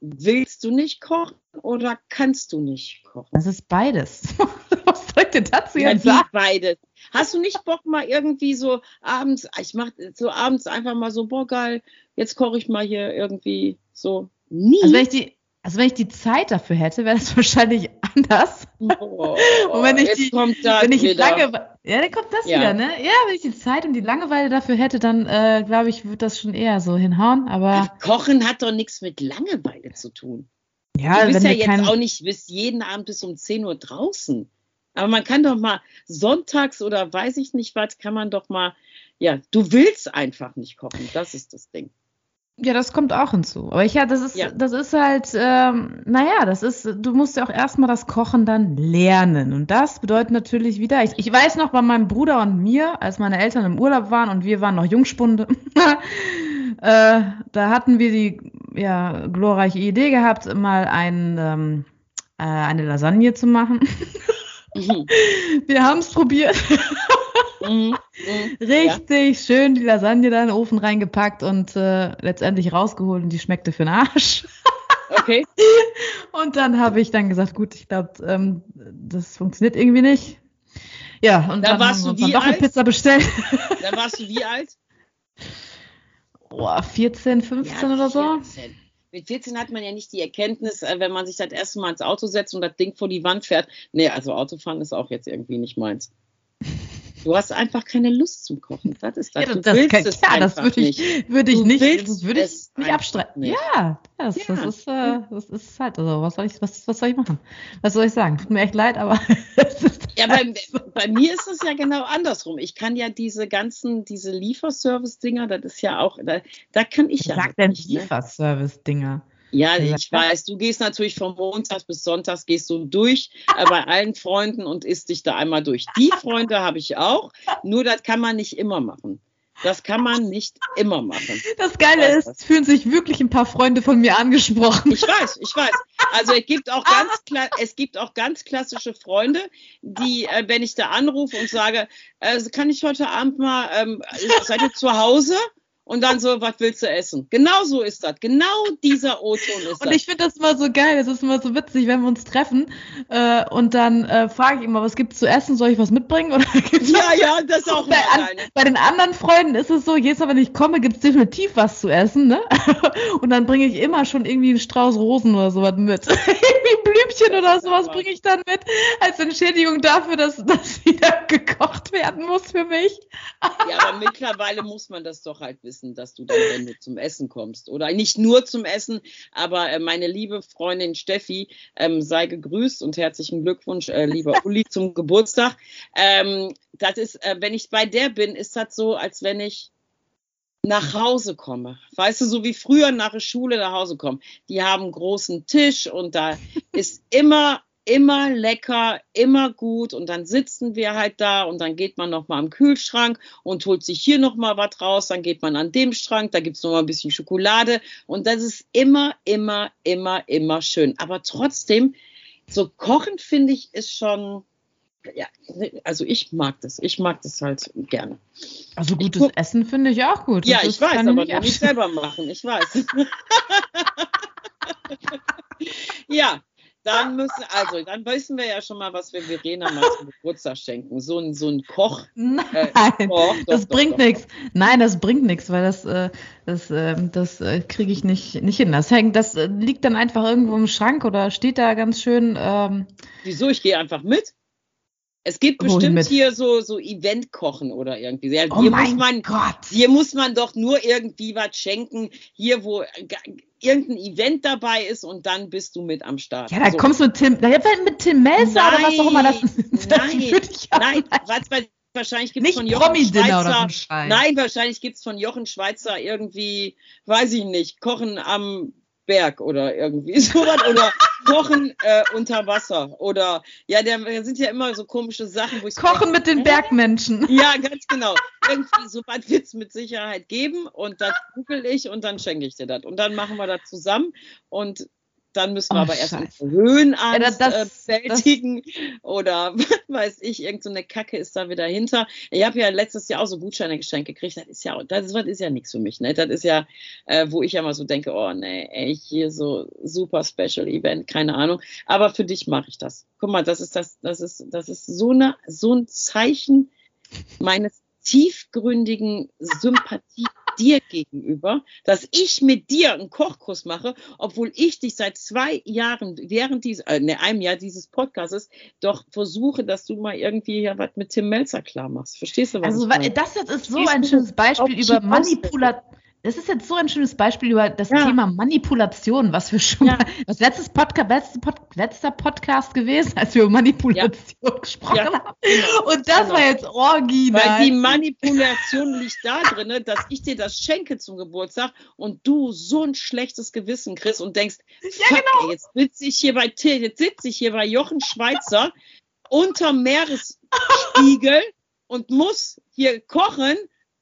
willst du nicht kochen oder kannst du nicht kochen? Das ist beides. Was soll ich denn dazu ja, jetzt sagen? Beides. Hast du nicht Bock mal irgendwie so abends, ich mach so abends einfach mal so, boah geil, jetzt koche ich mal hier irgendwie so. Nie. Also wenn ich die, Also wenn ich die Zeit dafür hätte, wäre das wahrscheinlich anders. Oh, und wenn ich die, wenn ich wieder. ja, dann kommt das ja. wieder, ne? Ja, wenn ich die Zeit und die Langeweile dafür hätte, dann äh, glaube ich, würde das schon eher so hinhauen. Aber Kochen hat doch nichts mit Langeweile zu tun. Ja, du bist ja jetzt auch nicht bis jeden Abend bis um 10 Uhr draußen. Aber man kann doch mal sonntags oder weiß ich nicht was, kann man doch mal, ja, du willst einfach nicht kochen. Das ist das Ding. Ja, das kommt auch hinzu. Aber ich ja, das ist, ja. das ist halt, ähm, naja, das ist, du musst ja auch erstmal das Kochen dann lernen. Und das bedeutet natürlich wieder, ich, ich weiß noch bei meinem Bruder und mir, als meine Eltern im Urlaub waren und wir waren noch Jungspunde, äh, da hatten wir die ja, glorreiche Idee gehabt, mal ein, ähm, äh, eine Lasagne zu machen. Mhm. Wir haben es probiert. Mhm. Mhm. Richtig ja. schön die Lasagne da in den Ofen reingepackt und äh, letztendlich rausgeholt und die schmeckte für den Arsch. Okay. und dann habe ich dann gesagt, gut, ich glaube, ähm, das funktioniert irgendwie nicht. Ja, und da dann warst haben wir uns dann doch eine Pizza bestellt. Da warst du wie alt? Boah, 14, 15 ja, oder so. 14. Mit 14 hat man ja nicht die Erkenntnis, äh, wenn man sich das erste Mal ins Auto setzt und das Ding vor die Wand fährt. Nee, also Autofahren ist auch jetzt irgendwie nicht meins. Du hast einfach keine Lust zum Kochen. Das ist das. Ja, das, willst kann, es ja, das würde ich, würde ich nicht, das würde ich nicht abstreiten. Nicht. Ja, das, ja. Das, ist, äh, das ist halt so. Was soll ich, was, was soll ich machen? Was soll ich sagen? Tut mir echt leid, aber ja, bei, bei, mir ist es ja genau andersrum. Ich kann ja diese ganzen, diese Lieferservice-Dinger, das ist ja auch, da, da kann ich ja. Halt denn ne? Lieferservice-Dinger? Ja, ich weiß, du gehst natürlich von Montags bis Sonntags gehst du durch äh, bei allen Freunden und isst dich da einmal durch. Die Freunde habe ich auch, nur das kann man nicht immer machen. Das kann man nicht immer machen. Das Geile ist, es fühlen sich wirklich ein paar Freunde von mir angesprochen. Ich weiß, ich weiß. Also es gibt auch ganz, es gibt auch ganz klassische Freunde, die, äh, wenn ich da anrufe und sage, äh, kann ich heute Abend mal, ähm, seid ihr zu Hause? Und dann so, was willst du essen? Genau so ist das. Genau dieser O-Ton ist das. Und ich finde das immer so geil. Das ist immer so witzig, wenn wir uns treffen äh, und dann äh, frage ich immer, was gibt's zu essen? Soll ich was mitbringen? Oder ja, ja, das ist auch bei, an, bei den anderen Freunden ist es so, jedes Mal, wenn ich komme, gibt's definitiv was zu essen. Ne? und dann bringe ich immer schon irgendwie einen Strauß Rosen oder sowas mit. irgendwie Blümchen oder sowas bringe ich dann mit als Entschädigung dafür, dass das wieder gekocht werden muss für mich. ja, aber mittlerweile muss man das doch halt wissen wissen, dass du dann, wenn du zum Essen kommst. Oder nicht nur zum Essen, aber äh, meine liebe Freundin Steffi, ähm, sei gegrüßt und herzlichen Glückwunsch, äh, lieber Uli, zum Geburtstag. Ähm, das ist, äh, wenn ich bei der bin, ist das so, als wenn ich nach Hause komme. Weißt du, so wie früher nach der Schule nach Hause kommen. Die haben einen großen Tisch und da ist immer immer lecker, immer gut und dann sitzen wir halt da und dann geht man noch mal am Kühlschrank und holt sich hier noch mal was raus, dann geht man an dem Schrank, da gibt's noch mal ein bisschen Schokolade und das ist immer, immer, immer, immer schön. Aber trotzdem, so kochen finde ich ist schon, ja, also ich mag das, ich mag das halt gerne. Also gutes ich, Essen finde ich auch gut. Ja, ich weiß, aber nicht, nicht selber machen, ich weiß. ja, dann müssen, also, dann wissen wir ja schon mal, was wir Verena mal zum Geburtstag schenken. So ein, so ein Koch. Nein, äh, Koch, doch, das doch, bringt nichts. Nein, das bringt nichts, weil das, äh, das, äh, das kriege ich nicht, nicht hin. Das hängt, das äh, liegt dann einfach irgendwo im Schrank oder steht da ganz schön. Ähm, Wieso? Ich gehe einfach mit. Es gibt bestimmt hier so, so Event-Kochen oder irgendwie. Ja, oh hier mein muss man, Gott. Hier muss man doch nur irgendwie was schenken, hier wo irgendein Event dabei ist und dann bist du mit am Start. Ja, da so. kommst du mit Tim, da mit Tim Melzer oder was auch immer das, das Nein, nein, was, wahrscheinlich gibt es von Jochen Schweizer. Nein, wahrscheinlich gibt es von Jochen Schweizer irgendwie, weiß ich nicht, Kochen am Berg oder irgendwie sowas oder Kochen äh, unter Wasser oder ja, da sind ja immer so komische Sachen, wo ich Kochen mit den Bergmenschen. Ja, ganz genau. Irgendwie so was wird es mit Sicherheit geben und das google ich und dann schenke ich dir das und dann machen wir das zusammen und dann müssen wir oh, aber erst eine Höhenangst ja, das, äh, bewältigen das, oder was weiß ich, irgendeine so Kacke ist da wieder hinter. Ich habe ja letztes Jahr auch so Gutscheine geschenkt gekriegt. Das ist ja, das ist, das ist ja nichts für mich. Ne? Das ist ja, äh, wo ich ja mal so denke, oh nee, ey, hier so super Special Event, keine Ahnung. Aber für dich mache ich das. Guck mal, das ist das, das ist, das ist so eine, so ein Zeichen meines tiefgründigen Sympathie dir gegenüber, dass ich mit dir einen Kochkurs mache, obwohl ich dich seit zwei Jahren, während dieses, äh, ne, einem Jahr dieses Podcasts, doch versuche, dass du mal irgendwie ja was mit Tim Melzer klar machst. Verstehst du, was Also, das jetzt ist so ein schönes Beispiel über Manipulation das ist jetzt so ein schönes Beispiel über das ja. Thema Manipulation, was wir schon ja. mal, was letztes Podcast, letzte Pod, letzter Podcast gewesen, als wir über Manipulation ja. gesprochen haben. Genau. Und das genau. war jetzt original. Weil die Manipulation liegt da drin, dass ich dir das schenke zum Geburtstag und du so ein schlechtes Gewissen kriegst und denkst, fuck, genau. ey, jetzt sitze ich hier bei jetzt sitze ich hier bei Jochen Schweizer unter Meeresspiegel und muss hier kochen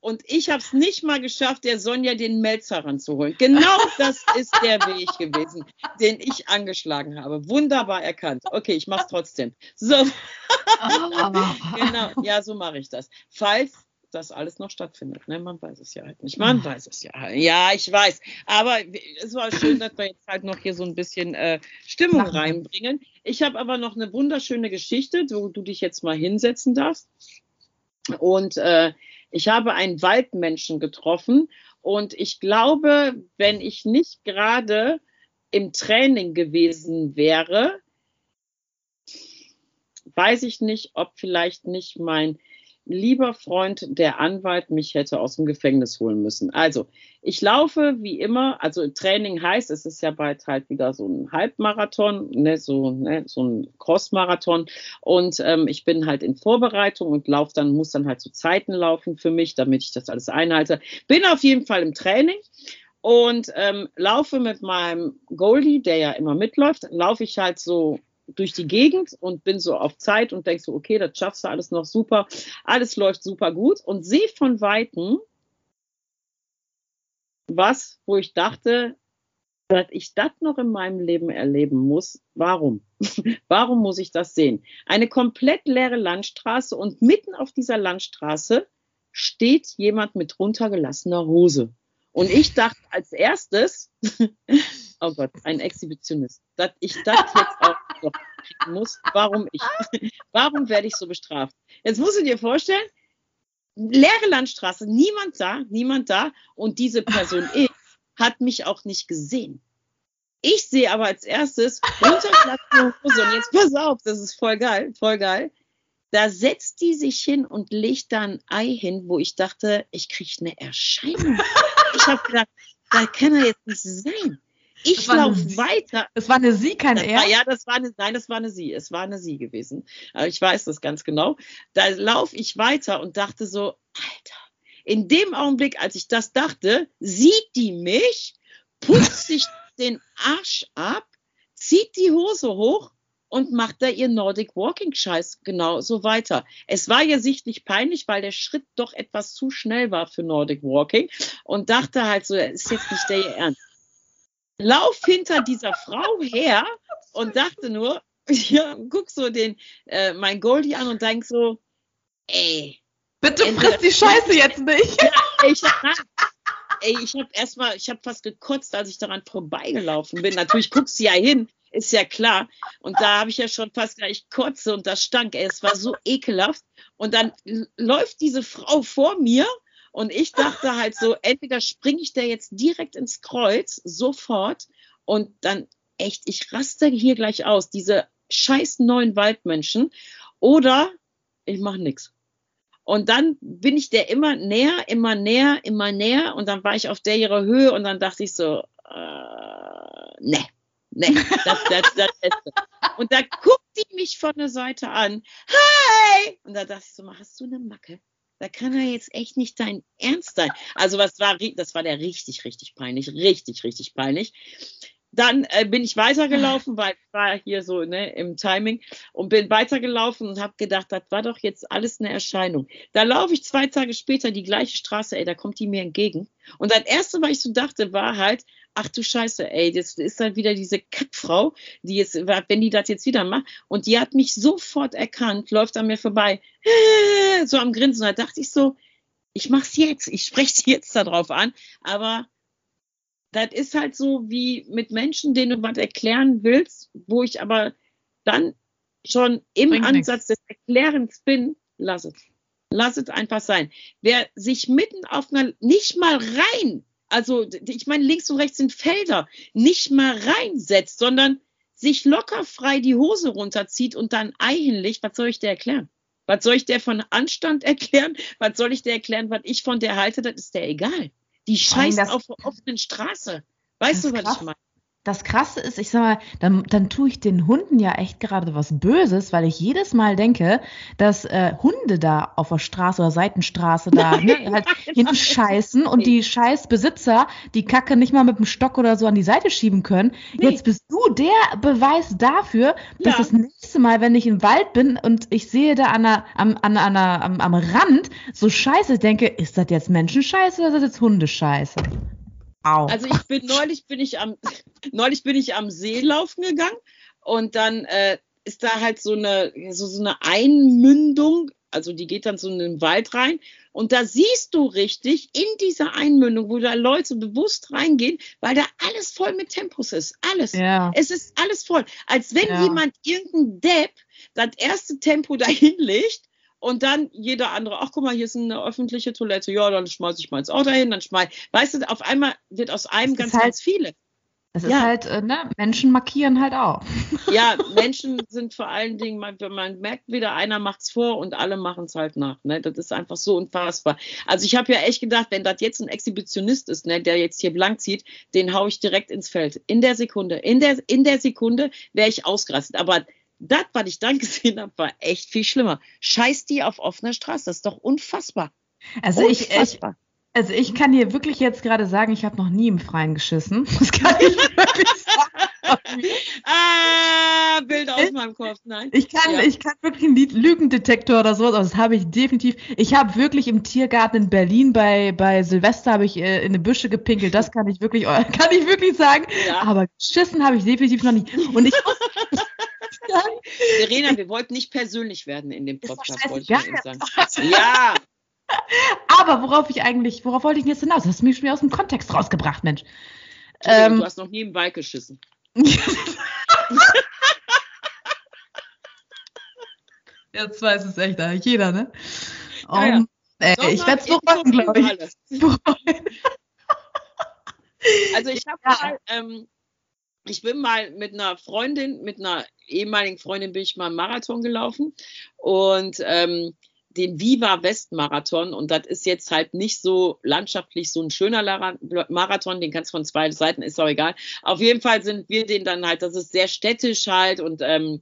und ich habe es nicht mal geschafft, der Sonja den Melzer ranzuholen. Genau das ist der Weg gewesen, den ich angeschlagen habe. Wunderbar erkannt. Okay, ich mache es trotzdem. So. genau, ja, so mache ich das. Falls das alles noch stattfindet. Ne? Man weiß es ja halt nicht. Man weiß es ja. Halt. Ja, ich weiß. Aber es war schön, dass wir jetzt halt noch hier so ein bisschen äh, Stimmung reinbringen. Ich habe aber noch eine wunderschöne Geschichte, wo du dich jetzt mal hinsetzen darfst. Und äh, ich habe einen Waldmenschen getroffen und ich glaube, wenn ich nicht gerade im Training gewesen wäre, weiß ich nicht, ob vielleicht nicht mein lieber Freund, der Anwalt mich hätte aus dem Gefängnis holen müssen. Also, ich laufe wie immer, also Training heißt, es ist ja bald halt wieder so ein Halbmarathon, ne, so, ne, so ein Crossmarathon. Und ähm, ich bin halt in Vorbereitung und laufe dann, muss dann halt zu so Zeiten laufen für mich, damit ich das alles einhalte. Bin auf jeden Fall im Training und ähm, laufe mit meinem Goldie, der ja immer mitläuft, laufe ich halt so durch die Gegend und bin so auf Zeit und denke so, okay, das schaffst du alles noch super, alles läuft super gut und sehe von Weitem was, wo ich dachte, dass ich das noch in meinem Leben erleben muss. Warum? Warum muss ich das sehen? Eine komplett leere Landstraße und mitten auf dieser Landstraße steht jemand mit runtergelassener Hose. Und ich dachte als erstes, oh Gott, ein Exhibitionist. dass ich das jetzt auch noch kriegen muss. Warum ich? Warum werde ich so bestraft? Jetzt musst du dir vorstellen, leere Landstraße, niemand da, niemand da. Und diese Person X hat mich auch nicht gesehen. Ich sehe aber als erstes runterklappende Hose. Und jetzt pass auf, das ist voll geil, voll geil. Da setzt die sich hin und legt da ein Ei hin, wo ich dachte, ich kriege eine Erscheinung. Ich habe gedacht, da kann er jetzt nicht sein. Ich laufe weiter. Es war eine Sie, kein das Er? Ja, das war eine, nein, das war eine Sie. Es war eine Sie gewesen. Aber ich weiß das ganz genau. Da laufe ich weiter und dachte so, Alter, in dem Augenblick, als ich das dachte, sieht die mich, putzt sich den Arsch ab, zieht die Hose hoch und macht da ihr Nordic Walking Scheiß genau so weiter. Es war ja sichtlich peinlich, weil der Schritt doch etwas zu schnell war für Nordic Walking und dachte halt so, ist jetzt nicht der ihr Ernst. Lauf hinter dieser Frau her und dachte nur, ja, guck so den, äh, mein Goldie an und denk so, ey. Bitte friss die Scheiße jetzt nicht. Ja, ich hab, ey, ich habe erstmal, ich habe fast gekotzt, als ich daran vorbeigelaufen bin. Natürlich guckst du ja hin, ist ja klar. Und da habe ich ja schon fast gleich kotze und das stank. Ey, es war so ekelhaft. Und dann läuft diese Frau vor mir und ich dachte halt so, entweder springe ich da jetzt direkt ins Kreuz, sofort, und dann echt, ich raste hier gleich aus, diese scheiß neuen Waldmenschen, oder ich mache nichts. Und dann bin ich der immer näher, immer näher, immer näher, und dann war ich auf der ihrer Höhe und dann dachte ich so, äh, ne, Nee, das, das, das Beste. Und da guckt die mich von der Seite an. Hi! Und da dachte ich so, hast du eine Macke? Da kann er jetzt echt nicht dein Ernst sein. Also was war, das war der richtig, richtig peinlich, richtig, richtig peinlich. Dann äh, bin ich weitergelaufen, weil ich war hier so ne, im Timing und bin weitergelaufen und habe gedacht, das war doch jetzt alles eine Erscheinung. Da laufe ich zwei Tage später die gleiche Straße, ey, da kommt die mir entgegen. Und das erste, was ich so dachte, war halt, ach du Scheiße, ey, das ist dann wieder diese Kackfrau, die jetzt, wenn die das jetzt wieder macht, und die hat mich sofort erkannt, läuft an mir vorbei, so am Grinsen. Da dachte ich so, ich mach's jetzt, ich spreche sie jetzt darauf an, aber das ist halt so wie mit Menschen, denen du was erklären willst, wo ich aber dann schon im Bringt Ansatz nix. des Erklärens bin, lass es. Lass es einfach sein. Wer sich mitten auf einer, nicht mal rein, also ich meine, links und rechts sind Felder, nicht mal reinsetzt, sondern sich locker frei die Hose runterzieht und dann Ei hinlegt, was soll ich dir erklären? Was soll ich der von Anstand erklären? Was soll ich dir erklären, was ich von der halte? Das ist der egal. Die scheißt auf der offenen Straße. Weißt du, was krass. ich meine? Das Krasse ist, ich sag mal, dann, dann tue ich den Hunden ja echt gerade was Böses, weil ich jedes Mal denke, dass äh, Hunde da auf der Straße oder Seitenstraße da ne, halt hinscheißen und die Scheißbesitzer die Kacke nicht mal mit dem Stock oder so an die Seite schieben können. Nee. Jetzt bist du der Beweis dafür, dass ja. das nächste Mal, wenn ich im Wald bin und ich sehe da an der, am, an, an der, am, am Rand so Scheiße, denke, ist das jetzt Menschenscheiße oder ist das jetzt Hundescheiße? Au. Also ich bin neulich bin ich am neulich bin ich am See laufen gegangen und dann äh, ist da halt so eine so, so eine Einmündung, also die geht dann so in den Wald rein und da siehst du richtig in dieser Einmündung, wo da Leute bewusst reingehen, weil da alles voll mit Tempos ist, alles. Ja. Es ist alles voll, als wenn ja. jemand irgendein Depp das erste Tempo dahin legt und dann jeder andere, ach guck mal, hier ist eine öffentliche Toilette, ja, dann schmeiße ich mal ins Auto hin, dann schmeiß, weißt du, auf einmal wird aus einem ganz, halt, ganz viele. Es ja. ist halt, äh, ne, Menschen markieren halt auch. Ja, Menschen sind vor allen Dingen, man, man merkt wieder, einer macht es vor und alle machen es halt nach. Ne? Das ist einfach so unfassbar. Also ich habe ja echt gedacht, wenn das jetzt ein Exhibitionist ist, ne, der jetzt hier blank zieht, den haue ich direkt ins Feld. In der Sekunde. In der, in der Sekunde wäre ich ausgerastet. Aber das, was ich dann gesehen habe, war echt viel schlimmer. Scheiß die auf offener Straße, das ist doch unfassbar. Also unfassbar. ich, also ich kann dir wirklich jetzt gerade sagen, ich habe noch nie im Freien geschissen. Das kann ich wirklich sagen. ah, Bild aus meinem Kopf, nein. Ich kann, ja. ich kann wirklich einen Lügendetektor oder sowas, aber das habe ich definitiv. Ich habe wirklich im Tiergarten in Berlin bei, bei Silvester habe ich äh, in eine Büsche gepinkelt. Das kann ich wirklich, kann ich wirklich sagen. Ja. Aber geschissen habe ich definitiv noch nie. Und ich Verena, wir wollten nicht persönlich werden in dem Podcast, wollte ich mal sagen. Ja. Aber worauf ich eigentlich, worauf wollte ich jetzt hinaus? Das hast du mich schon wieder aus dem Kontext rausgebracht, Mensch. Ähm, du hast noch nie im Ball geschissen. Jetzt weiß es echt jeder, ne? Um, ja, ja. Äh, ich werde es bereuen, glaube ich. also ich habe ja. mal, ähm, ich bin mal mit einer Freundin, mit einer ehemaligen Freundin bin ich mal einen Marathon gelaufen und ähm, den Viva West Marathon und das ist jetzt halt nicht so landschaftlich so ein schöner Marathon, den kannst du von zwei Seiten, ist auch egal. Auf jeden Fall sind wir den dann halt, das ist sehr städtisch halt und ähm,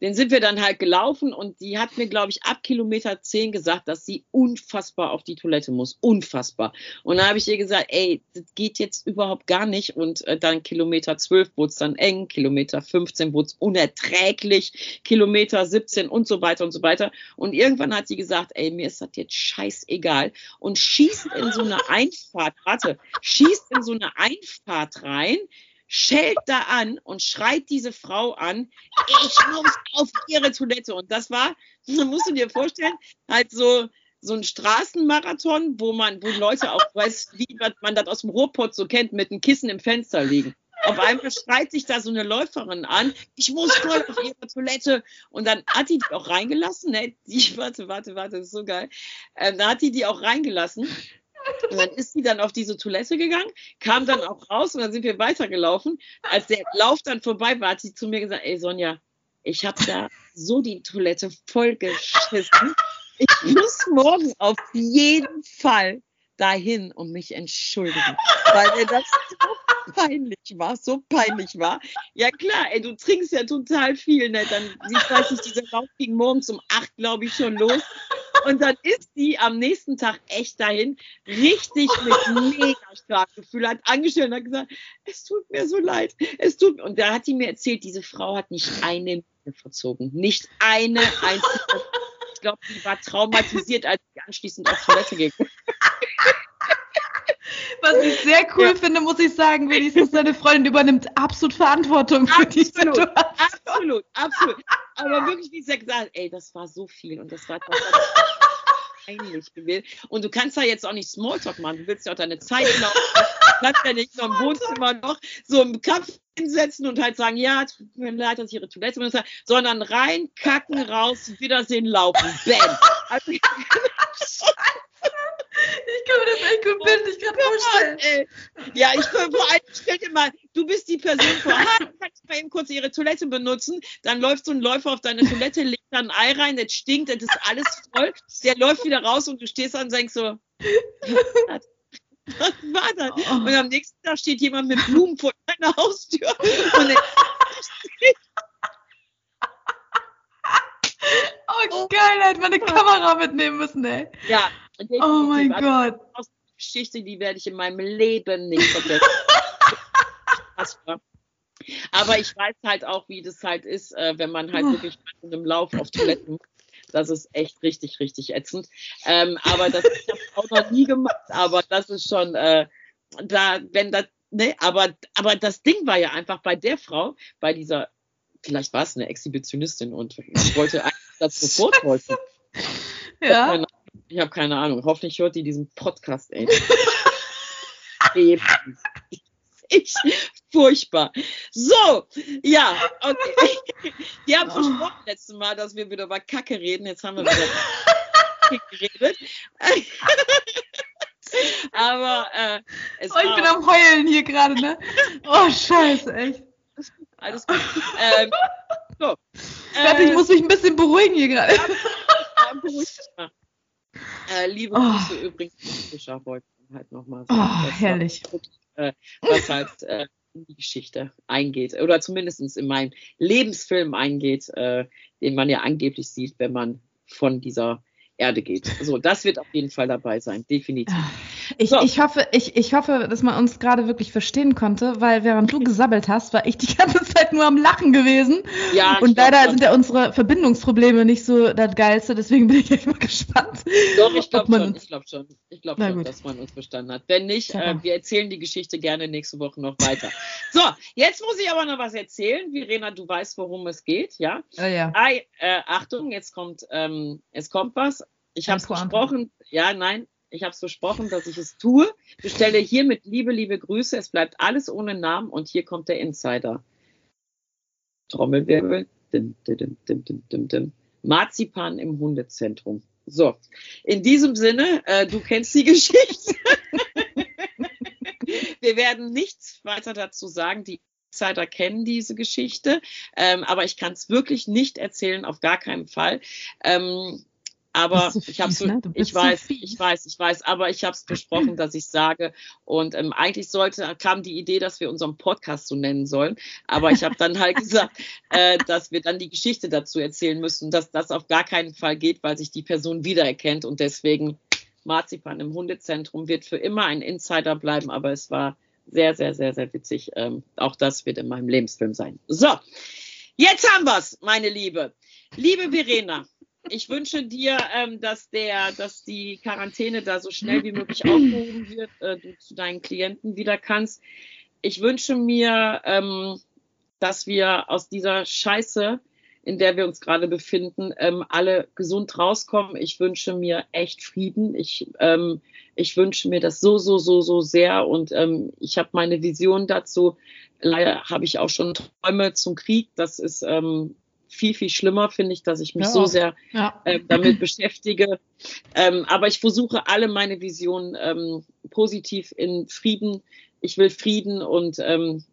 den sind wir dann halt gelaufen und die hat mir, glaube ich, ab Kilometer 10 gesagt, dass sie unfassbar auf die Toilette muss. Unfassbar. Und dann habe ich ihr gesagt, ey, das geht jetzt überhaupt gar nicht. Und äh, dann Kilometer 12 wurde es dann eng, Kilometer 15 wurde es unerträglich, Kilometer 17 und so weiter und so weiter. Und irgendwann hat sie gesagt, ey, mir ist das jetzt scheißegal und schießt in so eine Einfahrt, warte, schießt in so eine Einfahrt rein, schellt da an und schreit diese Frau an, ich muss auf ihre Toilette. Und das war, musst du dir vorstellen, halt so, so ein Straßenmarathon, wo man, wo Leute auch weiß, wie man das aus dem Ruhrpott so kennt, mit einem Kissen im Fenster liegen. Auf einmal schreit sich da so eine Läuferin an, ich muss voll auf ihre Toilette. Und dann hat die die auch reingelassen. Ne? Die, warte, warte, warte, das ist so geil. Äh, da hat die die auch reingelassen. Und dann ist sie dann auf diese Toilette gegangen, kam dann auch raus und dann sind wir weitergelaufen. Als der Lauf dann vorbei war, hat sie zu mir gesagt, ey Sonja, ich habe da so die Toilette voll geschissen. Ich muss morgen auf jeden Fall dahin und mich entschuldigen, weil mir das so peinlich war, so peinlich war. Ja klar, ey, du trinkst ja total viel, ne? Dann, ich weiß nicht, dieser Lauf ging morgens um acht, glaube ich, schon los. Und dann ist sie am nächsten Tag echt dahin, richtig mit mega Strafgefühl, hat angestellt und hat gesagt, es tut mir so leid, es tut Und da hat sie mir erzählt, diese Frau hat nicht eine Minute verzogen, nicht eine einzige. Ich glaube, sie war traumatisiert, als sie anschließend auf Toilette ging. Was ich sehr cool ja. finde, muss ich sagen, wenigstens seine Freundin übernimmt absolut Verantwortung für absolut, die Situation. Absolut, absolut. Aber wirklich, wie sie gesagt ey, das war so viel und das war, das peinlich gewesen. Und du kannst ja jetzt auch nicht Smalltalk machen. Du willst ja auch deine Zeit laufen. Du kannst ja nicht so im Wohnzimmer noch so im Kampf hinsetzen und halt sagen, ja, tut mir leid, dass ich ihre Toilette benutze, sondern rein, kacken, raus, Wiedersehen, laufen. Bam. Also, Ich kann mir das echt gut bildlich gerade vorstellen. Ja, ich vor allem stell dir mal, du bist die Person vor, ah, kannst du mal eben kurz ihre Toilette benutzen, dann läuft so ein Läufer auf deine Toilette, legt da ein Ei rein, das stinkt, das ist alles voll, der läuft wieder raus und du stehst da und denkst so, was war das? Und am nächsten Tag steht jemand mit Blumen vor deiner Haustür und Oh, geil, hätte man eine Kamera mitnehmen müssen, ey. ja, Oh mein definitiv. Gott. Also, die Geschichte, die werde ich in meinem Leben nicht vergessen. Aber ich weiß halt auch, wie das halt ist, äh, wenn man halt wirklich in einem Lauf auf Toiletten. Das ist echt richtig, richtig ätzend. Ähm, aber das ich habe auch noch nie gemacht. Aber das ist schon äh, da, wenn das, ne, aber, aber das Ding war ja einfach bei der Frau, bei dieser, vielleicht war es eine Exhibitionistin und ich wollte eigentlich das sofort wollten. Ja. Ich habe keine Ahnung. Hoffentlich hört die diesen Podcast, ey. Ich, furchtbar. So, ja, okay. Wir haben versprochen letztes Mal, dass wir wieder über Kacke reden. Jetzt haben wir wieder über Kacke geredet. Aber äh, es Oh, ich bin am Heulen hier gerade, ne? Oh, scheiße, echt. alles gut. Ähm, so. Ich dachte, ich Äh, muss mich ein bisschen beruhigen hier gerade. Ja, beruhig dich mal. Äh, liebe Oh. Grüße übrigens, Fischer wollte ich halt nochmal Oh, sagen. Das war herrlich. Äh, was halt äh, in die Geschichte eingeht. Oder zumindest in meinen Lebensfilm eingeht, äh, den man ja angeblich sieht, wenn man von dieser Erde geht. So, das wird auf jeden Fall dabei sein, definitiv. Ich, So. ich, hoffe, ich, ich hoffe, dass man uns gerade wirklich verstehen konnte, weil während du gesabbelt hast, war ich die ganze Zeit nur am Lachen gewesen. Ja, Und leider sind ja unsere Verbindungsprobleme nicht so das Geilste, deswegen bin ich echt mal gespannt. Doch, ich glaube schon, ich glaube schon, ich glaube schon, gut. dass man uns verstanden hat. Wenn nicht, Ja. äh, wir erzählen die Geschichte gerne nächste Woche noch weiter. So, jetzt muss ich aber noch was erzählen. Verena, du weißt, worum es geht, ja? Ja, ja. Ei, äh, Achtung, jetzt kommt, ähm, es kommt was. Ich habe Pointe. versprochen, ja, nein, ich habe es versprochen, dass ich es tue. Bestelle hiermit liebe, liebe Grüße. Es bleibt alles ohne Namen und hier kommt der Insider. Trommelwirbel. Dim, dim, dim, dim, dim, dim, dim. Marzipan im Hundezentrum. So, in diesem Sinne, äh, du kennst die Geschichte. Wir werden nichts weiter dazu sagen. Die Insider kennen diese Geschichte, ähm, aber ich kann es wirklich nicht erzählen, auf gar keinen Fall. Ähm, aber Bist so ich habe fies, ne? Ich so weiß, fies. ich weiß, ich weiß, aber ich habe es versprochen, dass ich sage. Und ähm, eigentlich sollte kam die Idee, dass wir unseren Podcast so nennen sollen. Aber ich habe dann halt gesagt, äh, dass wir dann die Geschichte dazu erzählen müssen, dass das auf gar keinen Fall geht, weil sich die Person wiedererkennt und deswegen Marzipan im Hundezentrum wird für immer ein Insider bleiben. Aber es war sehr, sehr, sehr, sehr witzig. Ähm, auch das wird in meinem Lebensfilm sein. So, jetzt haben wir's, meine Liebe. Liebe Verena, ich wünsche dir, ähm, dass der, dass die Quarantäne da so schnell wie möglich aufgehoben wird, äh, du zu deinen Klienten wieder kannst. Ich wünsche mir, ähm, dass wir aus dieser Scheiße, in der wir uns gerade befinden, ähm, alle gesund rauskommen. Ich wünsche mir echt Frieden. Ich, ähm, ich wünsche mir das so, so, so, so sehr. Und ähm, ich habe meine Vision dazu. Leider habe ich auch schon Träume zum Krieg. Das ist ähm, viel, viel schlimmer, finde ich, dass ich mich Ja. so sehr Ja. ähm, damit beschäftige. Ähm, aber ich versuche alle meine Visionen ähm, positiv in Frieden. Ich will Frieden und ähm,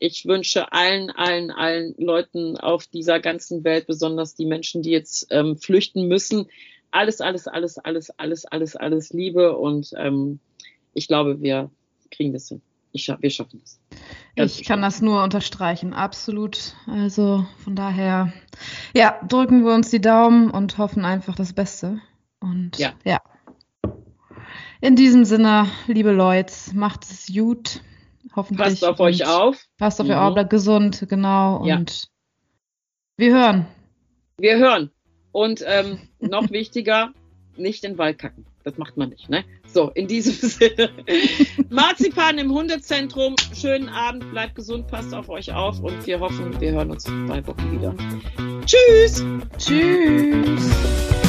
ich wünsche allen, allen, allen Leuten auf dieser ganzen Welt, besonders die Menschen, die jetzt ähm, flüchten müssen, alles, alles, alles, alles, alles, alles, alles Liebe und ähm, ich glaube, wir kriegen das hin. Ich, scha- wir schaffen das. Ganz Ich kann das nur unterstreichen, absolut. Also von daher, ja, drücken wir uns die Daumen und hoffen einfach das Beste. Und Ja. ja. In diesem Sinne, liebe Leute, macht es gut. Hoffentlich. Passt auf euch auf. Passt auf euch Mhm. auf, bleibt gesund, genau. Ja. Und wir hören. Wir hören. Und ähm, noch wichtiger, nicht in den Wald kacken. Das macht man nicht, ne? So, in diesem Sinne. Marzipan im Hundezentrum. Schönen Abend, bleibt gesund, passt auf euch auf und wir hoffen, wir hören uns in zwei Wochen wieder. Tschüss! Tschüss.